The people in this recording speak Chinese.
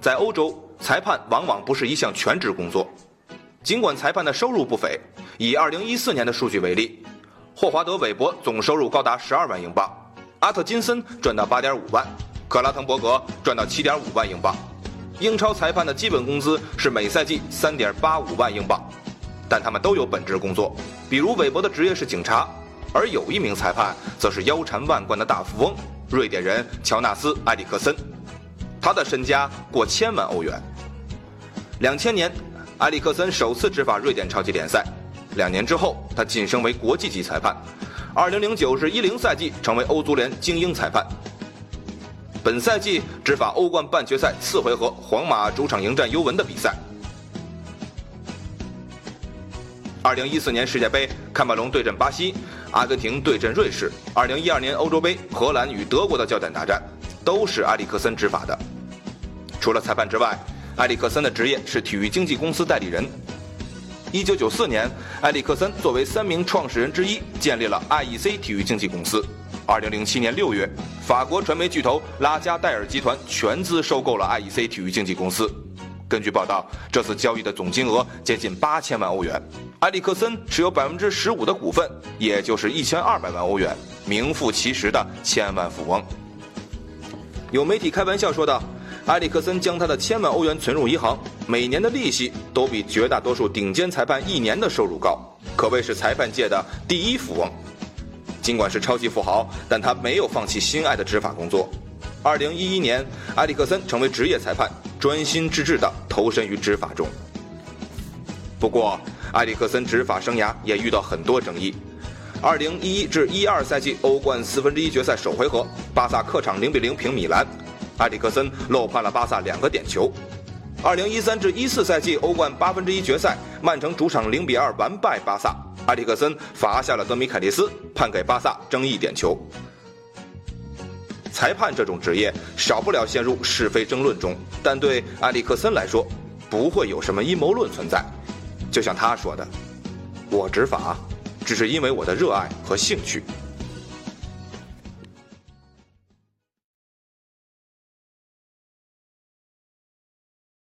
在欧洲，裁判往往不是一项全职工作。尽管裁判的收入不菲，以2014年的数据为例，霍华德·韦伯总收入高达12万英镑，阿特金森赚到8.5万，克拉滕伯格赚到7.5万英镑。英超裁判的基本工资是每赛季3.85万英镑，但他们都有本职工作，比如韦伯的职业是警察，而有一名裁判则是腰缠万贯的大富翁——瑞典人乔纳斯·埃里克森，他的身家过千万欧元。2000年。埃里克森首次执法瑞典超级联赛，两年之后，他晋升为国际级裁判。二零零九至一零赛季成为欧足联精英裁判。本赛季执法欧冠半决赛次回合，皇马主场迎战尤文的比赛。二零一四年世界杯，喀麦隆对阵巴西，阿根廷对阵瑞士。二零一二年欧洲杯，荷兰与德国的焦点大战，都是埃里克森执法的。除了裁判之外，埃里克森的职业是体育经纪公司代理人。一九九四年，埃里克森作为三名创始人之一，建立了 IEC 体育经纪公司。二零零七年六月，法国传媒巨头拉加戴尔集团全资收购了 IEC 体育经纪公司。根据报道，这次交易的总金额接近八千万欧元。埃里克森持有百分之十五的股份，也就是一千二百万欧元，名副其实的千万富翁。有媒体开玩笑说道。埃里克森将他的千万欧元存入银行，每年的利息都比绝大多数顶尖裁判一年的收入高，可谓是裁判界的第一富翁。尽管是超级富豪，但他没有放弃心爱的执法工作。二零一一年，埃里克森成为职业裁判，专心致志地投身于执法中。不过，埃里克森执法生涯也遇到很多争议。二零一一至一二赛季欧冠四分之一决赛首回合，巴萨客场零比零平米兰。埃里克森漏判了巴萨两个点球。二零一三至一四赛季欧冠八分之一决赛，曼城主场零比二完败巴萨，埃里克森罚下了德米凯利斯，判给巴萨争议点球。裁判这种职业少不了陷入是非争论中，但对埃里克森来说，不会有什么阴谋论存在。就像他说的：“我执法，只是因为我的热爱和兴趣。”